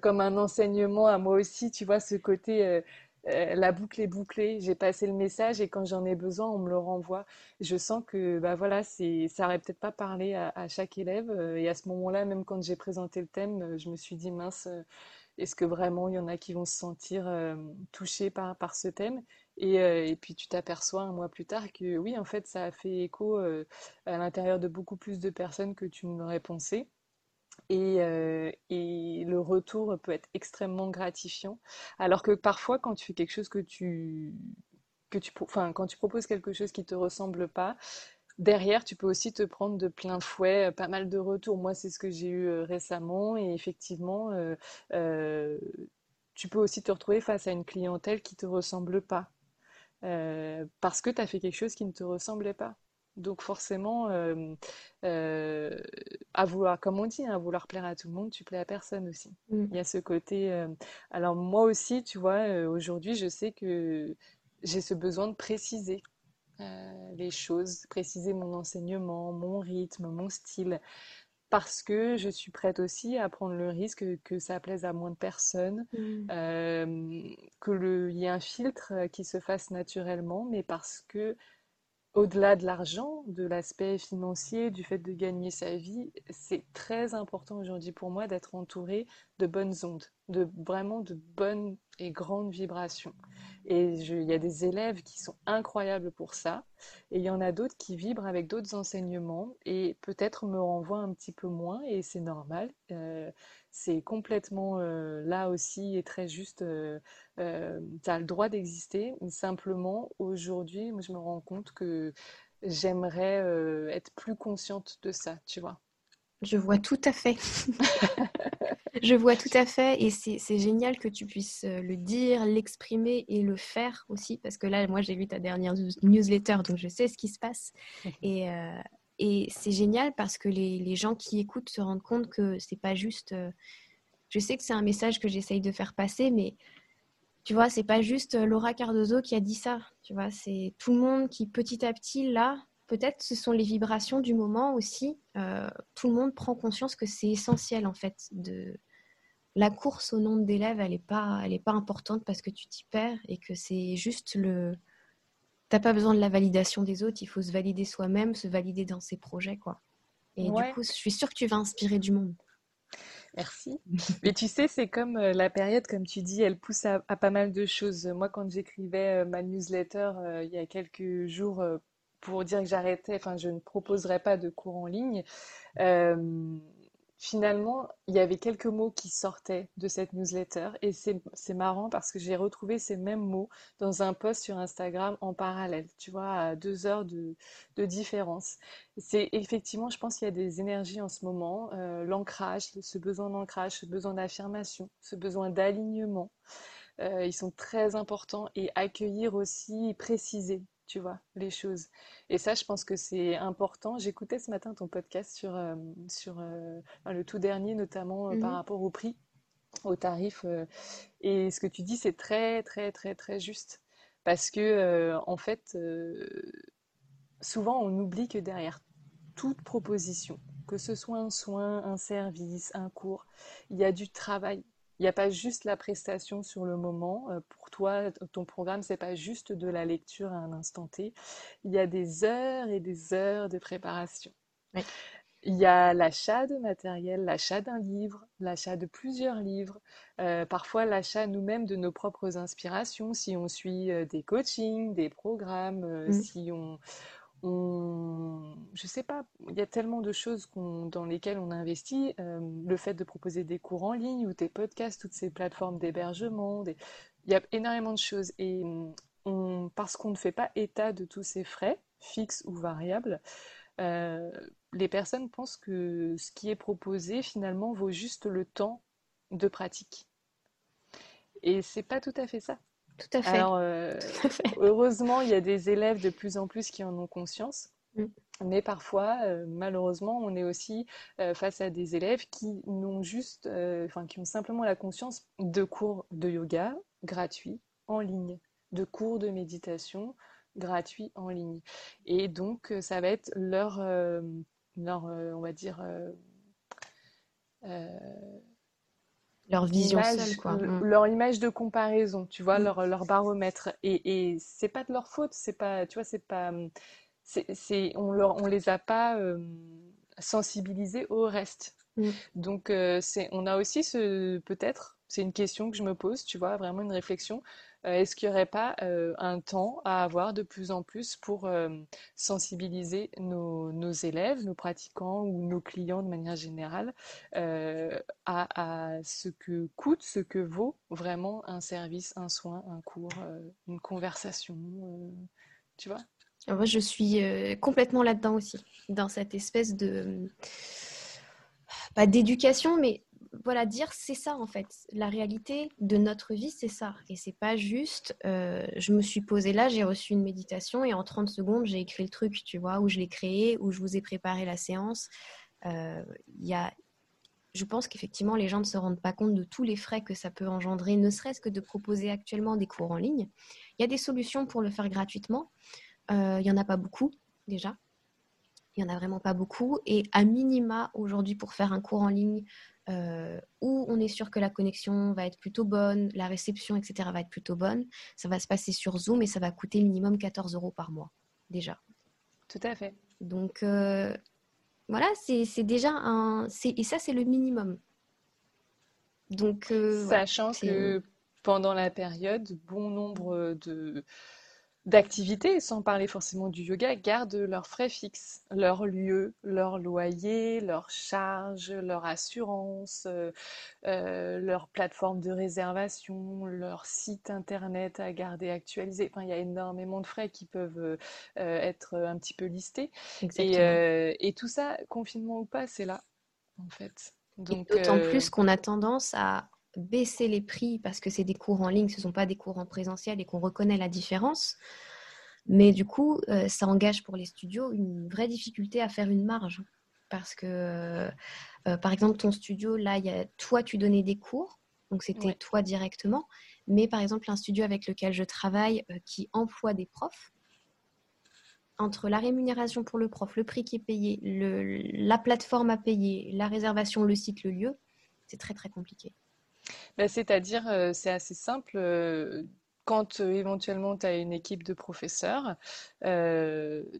comme un enseignement à moi aussi. Tu vois, ce côté euh, la boucle est bouclée, j'ai passé le message et quand j'en ai besoin, on me le renvoie. Je sens que bah voilà, ça aurait peut-être pas parlé à, chaque élève euh, et à ce moment-là, même quand j'ai présenté le thème, euh, je me suis dit mince, est-ce que vraiment il y en a qui vont se sentir touchés par par ce thème? Et, puis tu t'aperçois un mois plus tard que oui, en fait, ça a fait écho à l'intérieur de beaucoup plus de personnes que tu ne l'aurais Euh, et, le retour peut être extrêmement gratifiant. Alors que parfois, quand tu fais quelque chose que tu, que tu, enfin, quand tu proposes quelque chose qui te ressemble pas, derrière, tu peux aussi te prendre de plein fouet pas mal de retours. Moi, c'est ce que j'ai eu récemment et effectivement, tu peux aussi te retrouver face à une clientèle qui ne te ressemble pas parce que tu as fait quelque chose qui ne te ressemblait pas. Donc forcément, euh, euh, à vouloir, comme on dit, hein, à vouloir plaire à tout le monde, tu plais à personne aussi. Mm. Il y a ce côté. Euh, alors moi aussi, tu vois, aujourd'hui, je sais que j'ai ce besoin de préciser les choses, préciser mon enseignement, mon rythme, mon style, parce que je suis prête aussi à prendre le risque que ça plaise à moins de personnes, mm. qu'il y ait un filtre qui se fasse naturellement, mais parce que au-delà de l'argent, de l'aspect financier, du fait de gagner sa vie, c'est très important aujourd'hui pour moi d'être entouré de bonnes ondes, de vraiment de bonnes et grandes vibrations. Et il y a des élèves qui sont incroyables pour ça, et il y en a d'autres qui vibrent avec d'autres enseignements et peut-être me renvoient un petit peu moins, et c'est normal. Euh, c'est complètement euh, là aussi et très juste. Euh, euh, tu as le droit d'exister, mais simplement aujourd'hui, je me rends compte que j'aimerais être plus consciente de ça, tu vois.
Je vois tout à fait. je vois tout à fait et c'est génial que tu puisses le dire, l'exprimer et le faire aussi parce que là, moi, j'ai lu ta dernière newsletter, donc je sais ce qui se passe. Et, et c'est génial parce que les, gens qui écoutent se rendent compte que c'est pas juste. Euh, je sais que c'est un message que j'essaye de faire passer, mais tu vois, c'est pas juste euh, Laura Cardozo qui a dit ça. Tu vois, c'est tout le monde qui petit à petit, là, peut-être ce sont les vibrations du moment aussi. Euh, tout le monde prend conscience que c'est essentiel en fait de la course au nombre d'élèves, elle n'est pas, elle est pas importante parce que tu t'y perds et que c'est juste le, t'as pas besoin de la validation des autres, il faut se valider soi-même, se valider dans ses projets, quoi. Et du coup, je suis sûre que tu vas inspirer du monde.
Merci. Mais tu sais, c'est comme euh, la période, comme tu dis, elle pousse à, pas mal de choses. Moi, quand j'écrivais euh, ma newsletter euh, il y a quelques jours pour dire que j'arrêtais, enfin, je ne proposerai pas de cours en ligne, finalement, il y avait quelques mots qui sortaient de cette newsletter et c'est marrant parce que j'ai retrouvé ces mêmes mots dans un post sur Instagram en parallèle, tu vois, à deux heures de, différence. C'est effectivement, je pense qu'il y a des énergies en ce moment, euh, l'ancrage, ce besoin d'ancrage, ce besoin d'affirmation, ce besoin d'alignement. Euh, ils sont très importants et accueillir aussi, préciser tu vois, les choses. Et ça, je pense que c'est important. J'écoutais ce matin ton podcast sur, euh, sur euh, le tout dernier, notamment euh, par mhm. rapport au prix, au tarif. et ce que tu dis, c'est très, très, très, très juste. Parce que, en fait, souvent, on oublie que derrière toute proposition, que ce soit un soin, un service, un cours, il y a du travail, il n'y a pas juste la prestation sur le moment. Euh, pour toi, ton programme, c'est pas juste de la lecture à un instant T. Il y a des heures et des heures de préparation. Il y a l'achat de matériel, l'achat d'un livre, l'achat de plusieurs livres, euh, parfois l'achat nous-mêmes de nos propres inspirations, si on suit euh, des coachings, des programmes, mmh. si on, on, je sais pas, il y a tellement de choses dans lesquelles on investit. Euh, le fait de proposer des cours en ligne ou des podcasts, toutes ces plateformes d'hébergement, il y a énormément de choses. Et parce qu'on ne fait pas état de tous ces frais, fixes ou variables, euh, les personnes pensent que ce qui est proposé finalement vaut juste le temps de pratique. Et c'est pas tout à fait ça.
Tout à fait.
Alors, euh, heureusement, il y a des élèves de plus en plus qui en ont conscience. Mm. Mais parfois, euh, malheureusement, on est aussi euh, face à des élèves qui n'ont juste, enfin, qui ont simplement la conscience de cours de yoga gratuits en ligne, de cours de méditation gratuits en ligne. Et donc, ça va être leur, leur on va dire,
leur vision seule, quoi. Mm.
Leur image de comparaison, tu vois, mm. leur, leur baromètre. Et, et c'est pas de leur faute, c'est pas, tu vois, c'est pas, c'est, on, leur, on les a pas euh, sensibilisés au reste. Mm. Donc, euh, c'est, on a aussi ce, peut-être, c'est une question que je me pose, tu vois, vraiment une réflexion. Euh, est-ce qu'il n'y aurait pas euh, un temps à avoir de plus en plus pour euh, sensibiliser nos, élèves, nos pratiquants ou nos clients de manière générale à, ce que coûte, ce que vaut vraiment un service, un soin, un cours, une conversation, tu vois?
Moi, je suis complètement là-dedans aussi, dans cette espèce de pas d'éducation, mais voilà, dire c'est ça en fait. La réalité de notre vie, c'est ça. Et c'est pas juste, euh, je me suis posée là, j'ai reçu une méditation et en 30 secondes, j'ai écrit le truc, tu vois, où je l'ai créé, où je vous ai préparé la séance. Euh, y a, je pense qu'effectivement, les gens ne se rendent pas compte de tous les frais que ça peut engendrer, ne serait-ce que de proposer actuellement des cours en ligne. Il y a des solutions pour le faire gratuitement. Euh, il n'y en a pas beaucoup déjà. Il n'y en a vraiment pas beaucoup. Et à minima, aujourd'hui, pour faire un cours en ligne euh, où on est sûr que la connexion va être plutôt bonne, la réception, etc. va être plutôt bonne. Ça va se passer sur Zoom et ça va coûter minimum 14 euros par mois, déjà.
Tout à fait.
Donc, euh, voilà, c'est déjà un... Et ça, c'est le minimum.
Donc, euh, Sachant que pendant la période, bon nombre de d'activités, sans parler forcément du yoga, gardent leurs frais fixes, leur lieu, leur loyer, leur charge, leur assurance, euh, euh, leur plateforme de réservation, leur site internet à garder actualisé. Enfin, il y a énormément de frais qui peuvent euh, être un petit peu listés. Et, et, tout ça, confinement ou pas, c'est là, en fait.
D'autant plus qu'on a tendance à baisser les prix parce que c'est des cours en ligne, ce ne sont pas des cours en présentiel et qu'on reconnaît la différence. Mais du coup, euh, ça engage pour les studios une vraie difficulté à faire une marge. Parce que, euh, euh, par exemple, ton studio, là, y a, toi, tu donnais des cours, donc c'était toi directement. Mais par exemple, un studio avec lequel je travaille qui emploie des profs, entre la rémunération pour le prof, le prix qui est payé, le, la plateforme à payer, la réservation, le site, le lieu, c'est très très compliqué.
Bah, c'est-à-dire, euh, c'est assez simple. Euh, quand euh, éventuellement tu as une équipe de professeurs,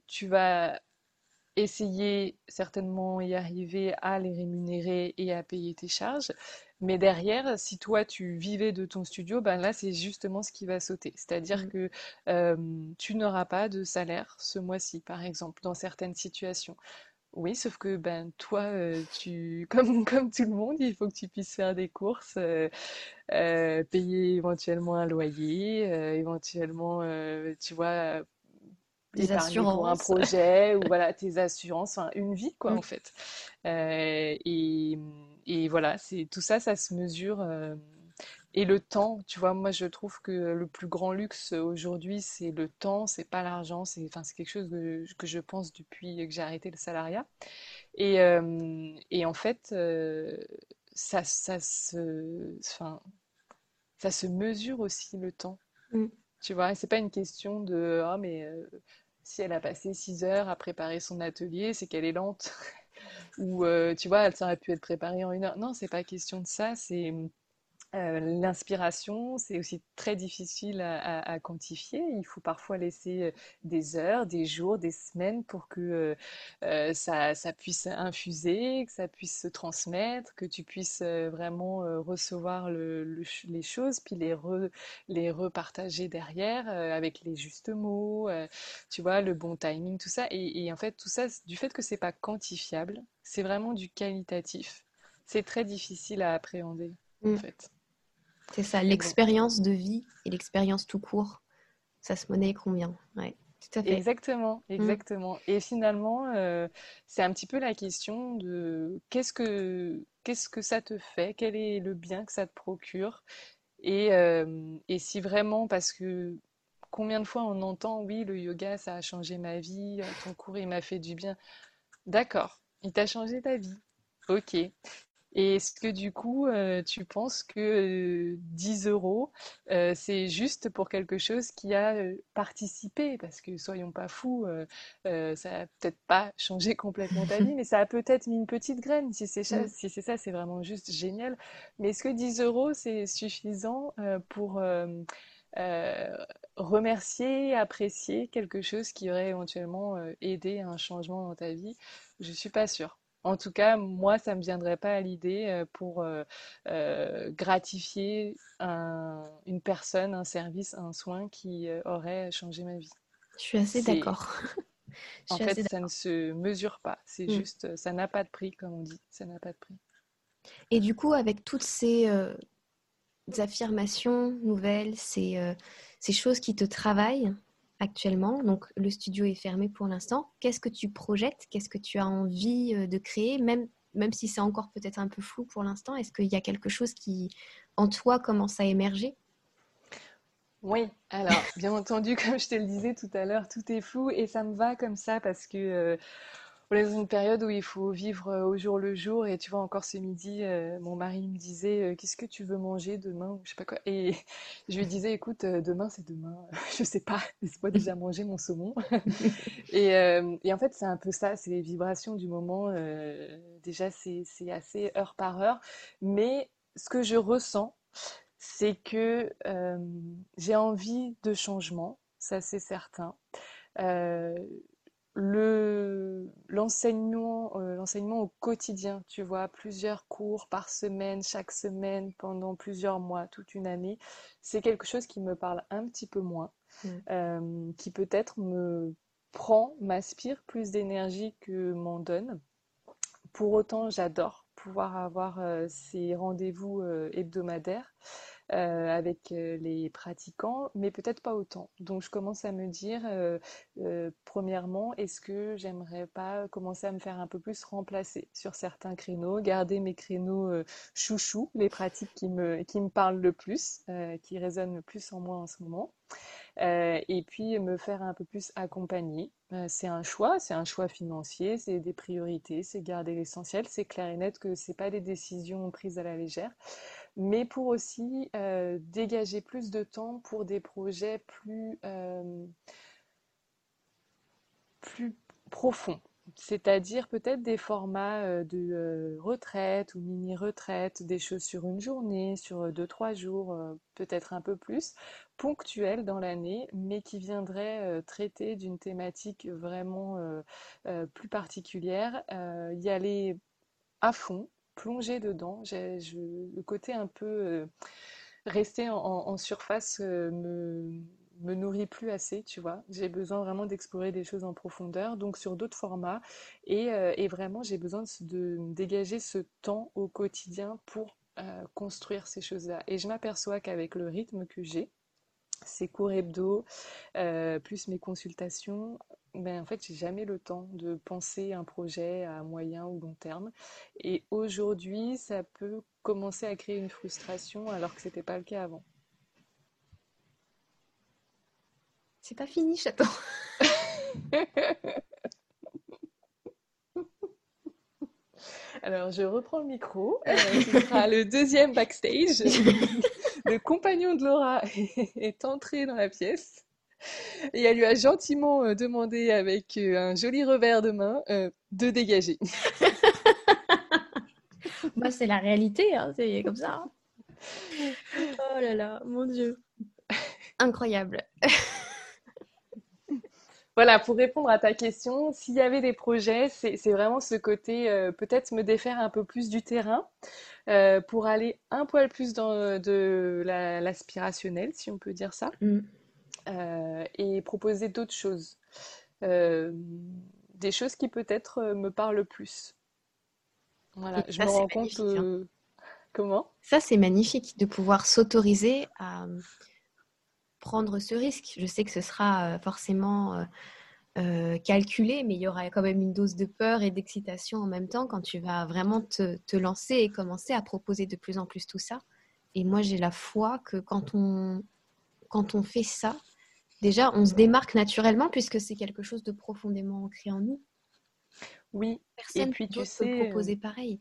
tu vas essayer certainement y arriver à les rémunérer et à payer tes charges. Mais derrière, si toi tu vivais de ton studio, ben là c'est justement ce qui va sauter. C'est-à-dire mmh. que tu n'auras pas de salaire ce mois-ci, par exemple, dans certaines situations. Oui, sauf que ben toi, euh, tu comme comme tout le monde, il faut que tu puisses faire des courses, euh, euh, payer éventuellement un loyer, éventuellement, tu vois,
Des assurances.
pour un projet ou voilà tes assurances, enfin une vie quoi en fait. et et voilà, c'est tout ça, ça se mesure. Et le temps, tu vois, moi je trouve que le plus grand luxe aujourd'hui, c'est le temps, c'est pas l'argent, c'est enfin, c'est quelque chose que, je pense depuis que j'ai arrêté le salariat. Et, euh, et en fait, euh, ça, ça, se, enfin, ça se mesure aussi le temps. Mm. Tu vois, c'est pas une question de oh, mais euh, si elle a passé 6 heures à préparer son atelier, c'est qu'elle est lente. Ou tu vois, elle aurait pu être préparée en une heure. Non, c'est pas question de ça, c'est euh, l'inspiration, c'est aussi très difficile à, quantifier. Il faut parfois laisser euh, des heures, des jours, des semaines pour que euh, ça, puisse infuser, que ça puisse se transmettre, que tu puisses vraiment recevoir les choses, puis les, les repartager derrière avec les justes mots, tu vois, le bon timing, tout ça. Et, et en fait, tout ça, du fait que c'est pas quantifiable, c'est vraiment du qualitatif. C'est très difficile à appréhender, en mmh. fait.
C'est ça, l'expérience de vie et l'expérience tout court, ça se monnaie combien? Ouais,
tout à fait. Exactement, mm. exactement. Et finalement, euh, c'est un petit peu la question de qu'est-ce que, qu'est-ce que ça te fait, quel est le bien que ça te procure, et, euh, et si vraiment, parce que combien de fois on entend, oui, le yoga, ça a changé ma vie, ton cours, il m'a fait du bien. D'accord, il t'a changé ta vie. Ok. Et est-ce que du coup, euh, tu penses que 10 euh, euros, euh, c'est juste pour quelque chose qui a participé? Parce que soyons pas fous, ça n'a peut-être pas changé complètement ta vie, mais ça a peut-être mis une petite graine. Si c'est ça, si c'est ça, c'est vraiment juste génial. Mais est-ce que 10 euros, c'est suffisant pour remercier, apprécier quelque chose qui aurait éventuellement aidé à un changement dans ta vie? Je suis pas sûre. En tout cas, moi, ça ne me viendrait pas à l'idée euh, pour euh, euh, gratifier une personne, un service, un soin qui aurait changé ma vie.
Je suis assez d'accord.
en fait, ça ne se mesure pas. C'est mm. juste, ça n'a pas de prix, comme on dit. Ça n'a pas de prix.
Et du coup, avec toutes ces affirmations nouvelles, ces, ces, choses qui te travaillent, actuellement. Donc le studio est fermé pour l'instant. Qu'est-ce que tu projettes? Qu'est-ce que tu as envie euh, de créer? Même, même si c'est encore peut-être un peu flou pour l'instant, est-ce qu'il y a quelque chose qui en toi commence à émerger?
Oui, alors bien entendu, comme je te le disais tout à l'heure, tout est flou et ça me va comme ça parce que euh, on est dans une période où il faut vivre euh, au jour le jour. Et tu vois, encore ce midi, euh, mon mari me disait euh, Qu'est-ce que tu veux manger demain Je sais pas quoi. Et je lui disais Écoute, demain, c'est demain. je sais pas. Laisse-moi déjà manger mon saumon. et, en fait, c'est un peu ça. C'est les vibrations du moment. déjà, c'est assez heure par heure. Mais ce que je ressens, c'est que j'ai envie de changement. Ça, c'est certain. L'enseignement euh, l'enseignement au quotidien tu vois plusieurs cours par semaine chaque semaine pendant plusieurs mois toute une année c'est quelque chose qui me parle un petit peu moins mm. euh, qui peut-être me prend m'aspire plus d'énergie que m'en donne pour autant j'adore pouvoir avoir euh, ces rendez-vous hebdomadaires euh, avec euh, les pratiquants, mais peut-être pas autant. Donc je commence à me dire, euh, premièrement, est-ce que j'aimerais pas commencer à me faire un peu plus remplacer sur certains créneaux, garder mes créneaux chouchous, les pratiques qui me, qui me parlent le plus, qui résonnent le plus en moi en ce moment. et puis me faire un peu plus accompagner. c'est un choix, c'est un choix financier, c'est des priorités, c'est garder l'essentiel. C'est clair et net que c'est pas des décisions prises à la légère mais pour aussi euh, dégager plus de temps pour des projets plus, euh, plus profonds. C'est-à-dire peut-être des formats euh, de retraite ou mini-retraite, des choses sur une journée, sur deux, trois jours, peut-être un peu plus, ponctuels dans l'année, mais qui viendraient traiter d'une thématique vraiment plus particulière, y aller à fond, plonger dedans. Le côté un peu euh, rester en, surface euh, me, nourrit plus assez, tu vois. J'ai besoin vraiment d'explorer des choses en profondeur, donc sur d'autres formats. Et, euh, et vraiment, j'ai besoin de, dégager ce temps au quotidien pour construire ces choses-là. Et je m'aperçois qu'avec le rythme que j'ai, ces cours hebdo, plus mes consultations, ben, en fait, j'ai jamais le temps de penser un projet à moyen ou long terme. Et aujourd'hui, ça peut commencer à créer une frustration alors que c'était pas le cas avant.
C'est pas fini, chaton.
Alors, je reprends le micro. Euh, ce sera le deuxième backstage. le compagnon de Laura est entré dans la pièce. Et elle lui a gentiment euh, demandé avec euh, un joli revers de main euh, de dégager.
Moi, c'est la réalité, hein, c'est comme ça. Hein. Oh là là, mon Dieu. Incroyable.
Voilà, pour répondre à ta question, s'il y avait des projets, c'est vraiment ce côté peut-être me défaire un peu plus du terrain pour aller un poil plus dans de l'aspirationnel, si on peut dire ça. Mm. Euh, et proposer d'autres choses. Euh, des choses qui peut-être euh, me parlent plus.
Voilà, je me rends compte. Hein.
Comment?
Ça, c'est magnifique de pouvoir s'autoriser à prendre ce risque. Je sais que ce sera forcément calculé, mais il y aura quand même une dose de peur et d'excitation en même temps quand tu vas vraiment te, te, lancer et commencer à proposer de plus en plus tout ça. Et moi, j'ai la foi que quand on, quand on fait ça, déjà, on se démarque naturellement puisque c'est quelque chose de profondément ancré en nous.
Oui,
personne tu sais, proposer pareil.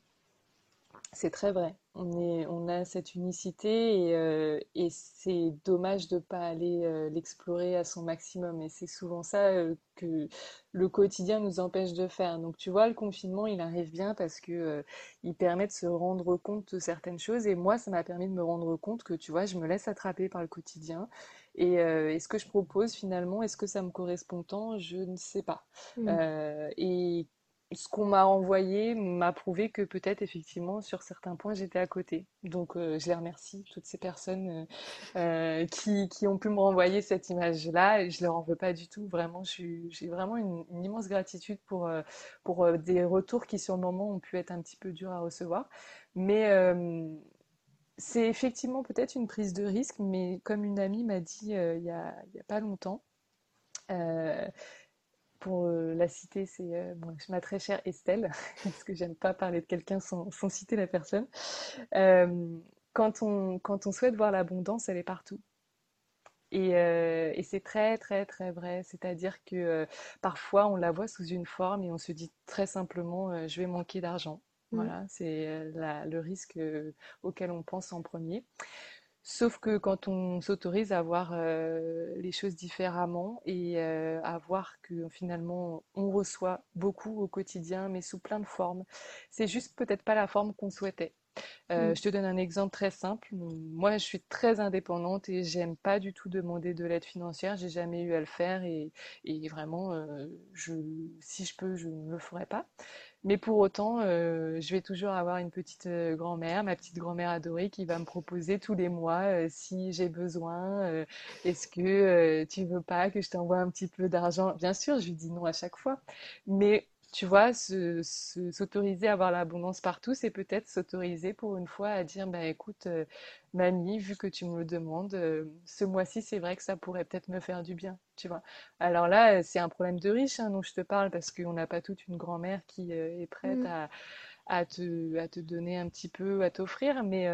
C'est très vrai. On, est, on a cette unicité et, euh, et c'est dommage de ne pas aller euh, l'explorer à son maximum. Et c'est souvent ça euh, que le quotidien nous empêche de faire. Donc tu vois, le confinement, il arrive bien parce que il permet de se rendre compte de certaines choses. Et moi, ça m'a permis de me rendre compte que, tu vois, je me laisse attraper par le quotidien et est-ce que je propose finalement, est-ce que ça me correspond tant? Je ne sais pas. Mm. Euh, et ce qu'on m'a envoyé m'a prouvé que peut-être effectivement sur certains points j'étais à côté. Donc euh, je les remercie, toutes ces personnes qui, qui, ont pu me renvoyer cette image-là. Je ne leur en veux pas du tout. Vraiment, j'ai vraiment une, immense gratitude pour, des retours qui sur le moment ont pu être un petit peu durs à recevoir. Mais c'est effectivement peut-être une prise de risque, mais comme une amie m'a dit euh, il n'y a, pas longtemps, pour la citer, c'est ma très chère Estelle, parce que j'aime pas parler de quelqu'un sans, citer la personne. quand, on, quand on souhaite voir l'abondance, elle est partout. Et, et c'est très, très, très vrai. C'est-à-dire que parfois, on la voit sous une forme et on se dit très simplement, je vais manquer d'argent. Mmh. Voilà, c'est le risque auquel on pense en premier. Sauf que quand on s'autorise à voir euh, les choses différemment et euh, à voir que finalement on reçoit beaucoup au quotidien, mais sous plein de formes, c'est juste peut-être pas la forme qu'on souhaitait. Euh, mm. Je te donne un exemple très simple. Moi, je suis très indépendante et j'aime pas du tout demander de l'aide financière. J'ai jamais eu à le faire et, et vraiment, je, si je peux, je ne le ferai pas. Mais pour autant, euh, je vais toujours avoir une petite euh, grand-mère, ma petite grand-mère adorée, qui va me proposer tous les mois euh, si j'ai besoin. Est-ce que tu veux pas que je t'envoie un petit peu d'argent? Bien sûr, je lui dis non à chaque fois. Mais tu vois, s'autoriser à avoir l'abondance partout, c'est peut-être s'autoriser pour une fois à dire, bah écoute, euh, mamie, vu que tu me le demandes, euh, ce mois-ci, c'est vrai que ça pourrait peut-être me faire du bien, tu vois. Alors là, c'est un problème de riche hein, dont je te parle, parce qu'on n'a pas toute une grand-mère qui euh, est prête mm. à, à, te, à te donner un petit peu, à t'offrir, mais,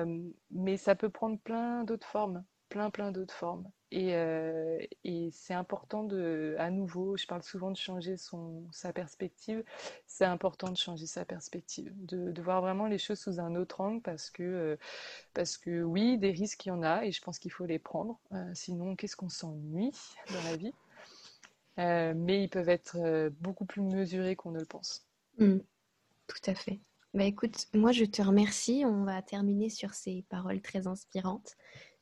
mais ça peut prendre plein d'autres formes, plein, plein d'autres formes. Euh, et, c'est important de, à nouveau, je parle souvent de changer son, sa perspective, c'est important de changer sa perspective, de, voir vraiment les choses sous un autre angle parce que, euh, parce que oui, des risques il y en a et je pense qu'il faut les prendre, euh, sinon qu'est-ce qu'on s'ennuie dans la vie? Mais ils peuvent être beaucoup plus mesurés qu'on ne le pense.
Mmh. tout à fait. Bah écoute, moi je te remercie. On va terminer sur ces paroles très inspirantes.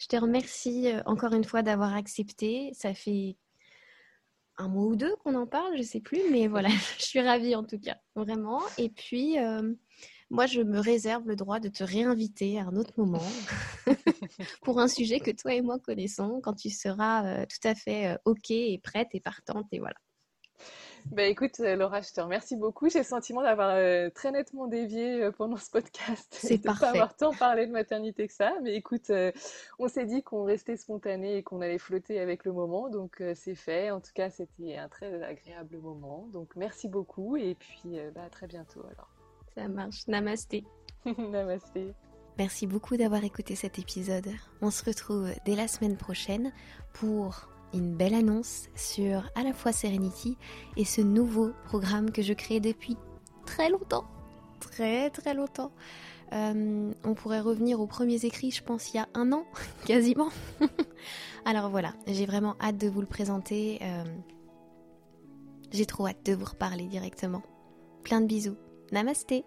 Je te remercie euh, encore une fois d'avoir accepté. Ça fait un mois ou deux qu'on en parle, je sais plus, mais voilà, je suis ravie en tout cas, vraiment. Et puis, euh, moi, je me réserve le droit de te réinviter à un autre moment pour un sujet que toi et moi connaissons quand tu seras euh, tout à fait OK et prête et partante. Et voilà.
Bah écoute, euh, Laura, je te remercie beaucoup. J'ai le sentiment d'avoir euh, très nettement dévié euh, pendant ce podcast.
C'est parfait.
pas avoir tant parlé de maternité que ça. Mais écoute, on s'est dit qu'on restait spontané et qu'on allait flotter avec le moment. Donc c'est fait. En tout cas, c'était un très agréable moment. Donc merci beaucoup. Et puis bah, à très bientôt alors.
Ça marche. Namasté.
Namasté.
Merci beaucoup d'avoir écouté cet épisode. On se retrouve dès la semaine prochaine pour une belle annonce sur à la fois Serenity et ce nouveau programme que je crée depuis très longtemps. Très très longtemps. Euh, on pourrait revenir aux premiers écrits, je pense, il y a un an, quasiment. Alors voilà, j'ai vraiment hâte de vous le présenter. Euh, j'ai trop hâte de vous reparler directement. Plein de bisous. Namasté